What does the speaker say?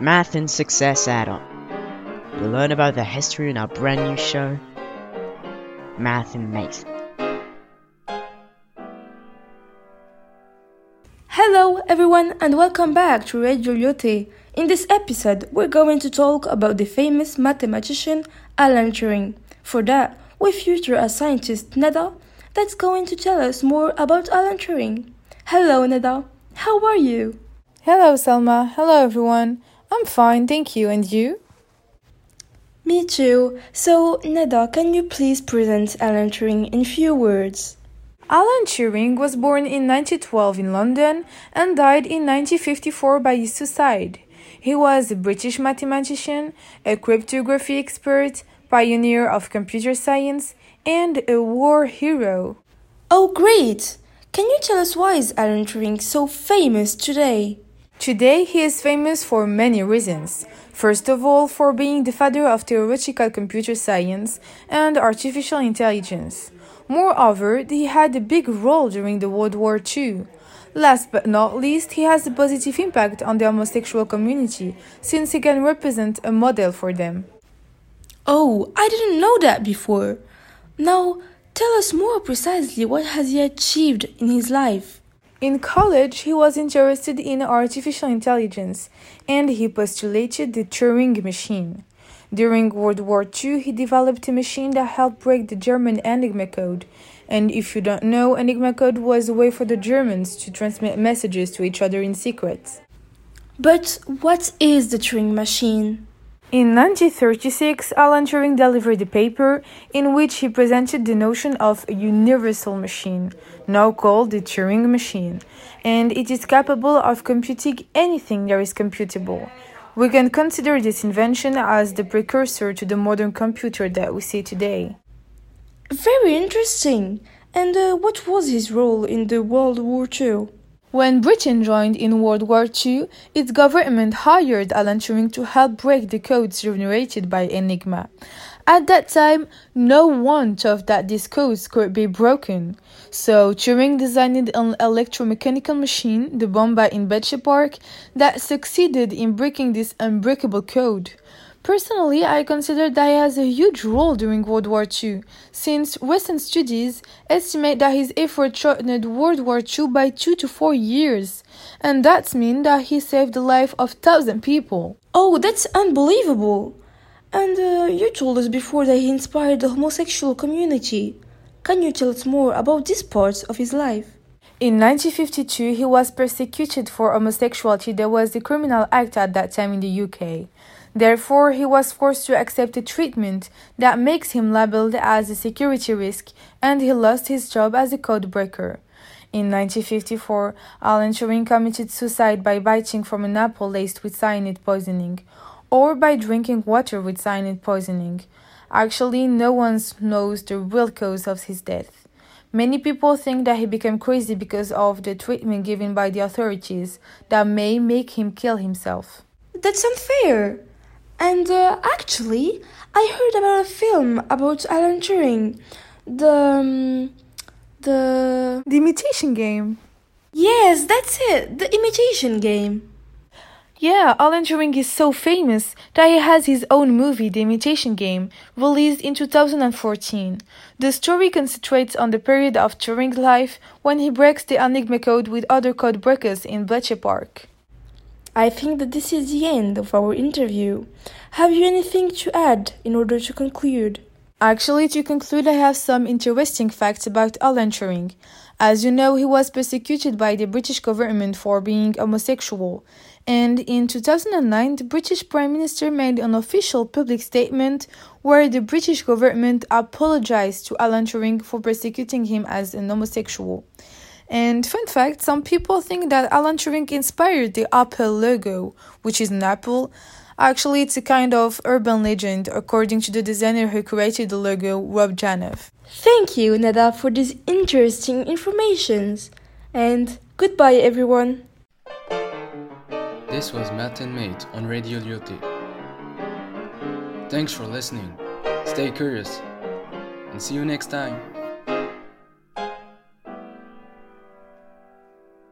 Math and Success Add-on. You'll learn about the history in our brand new show, Math and Mate. Hello everyone and welcome back to Radio Lyautey. In this episode, we're going to talk about the famous mathematician Alan Turing. For that, we feature a scientist, Nada, that's going to tell us more about Alan Turing. Hello, Nada. How are you? Hello, Selma. Hello, everyone. I'm fine, thank you. And you? Me too. So, Nada, can you please present Alan Turing in few words? Alan Turing was born in 1912 in London and died in 1954 by his suicide. He was a British mathematician, a cryptography expert, pioneer of computer science, and a war hero. Oh, great! Can you tell us why is Alan Turing so famous today? Today, he is famous for many reasons. First of all, for being the father of theoretical computer science and artificial intelligence. Moreover, he had a big role during the World War II. Last but not least, he has a positive impact on the homosexual community since he can represent a model for them. Oh, I didn't know that before. Now, tell us more precisely what has he achieved in his life. In college, he was interested in artificial intelligence and he postulated the Turing machine. During World War II, he developed a machine that helped break the German Enigma code. And if you don't know, Enigma code was a way for the Germans to transmit messages to each other in secret. But what is the Turing machine? In 1936, Alan Turing delivered a paper in which he presented the notion of a universal machine, now called the Turing machine, and it is capable of computing anything that is computable. We can consider this invention as the precursor to the modern computer that we see today. Very interesting. And uh, what was his role in the World War II? When Britain joined in World War II, its government hired Alan Turing to help break the codes generated by Enigma. At that time, no one thought that these codes could be broken. So Turing designed an electromechanical machine, the Bomba in Bletchley Park, that succeeded in breaking this unbreakable code. Personally, I consider that he has a huge role during World War II, since Western studies estimate that his effort shortened World War II by two to four years, and that means that he saved the life of thousand people. Oh, that's unbelievable! And uh, you told us before that he inspired the homosexual community. Can you tell us more about this part of his life? In 1952, he was persecuted for homosexuality There was a criminal act at that time in the UK. Therefore, he was forced to accept a treatment that makes him labeled as a security risk, and he lost his job as a code breaker. In 1954, Alan Turing committed suicide by biting from an apple laced with cyanide poisoning, or by drinking water with cyanide poisoning. Actually, no one knows the real cause of his death. Many people think that he became crazy because of the treatment given by the authorities that may make him kill himself. That's unfair. And uh, actually, I heard about a film about Alan Turing. The. Um, the. The imitation game. Yes, that's it. The imitation game. Yeah, Alan Turing is so famous that he has his own movie, The Imitation Game, released in 2014. The story concentrates on the period of Turing's life when he breaks the Enigma code with other code breakers in Bletchley Park. I think that this is the end of our interview. Have you anything to add in order to conclude? Actually, to conclude, I have some interesting facts about Alan Turing. As you know, he was persecuted by the British government for being homosexual. And in 2009, the British Prime Minister made an official public statement where the British government apologized to Alan Turing for persecuting him as an homosexual. And fun fact some people think that Alan Turing inspired the Apple logo, which is an apple. Actually, it's a kind of urban legend, according to the designer who created the logo, Rob Janoff. Thank you, Nada, for these interesting informations. And goodbye, everyone. This was Math and Mate on Radio Lyautey. Thanks for listening. Stay curious, and see you next time.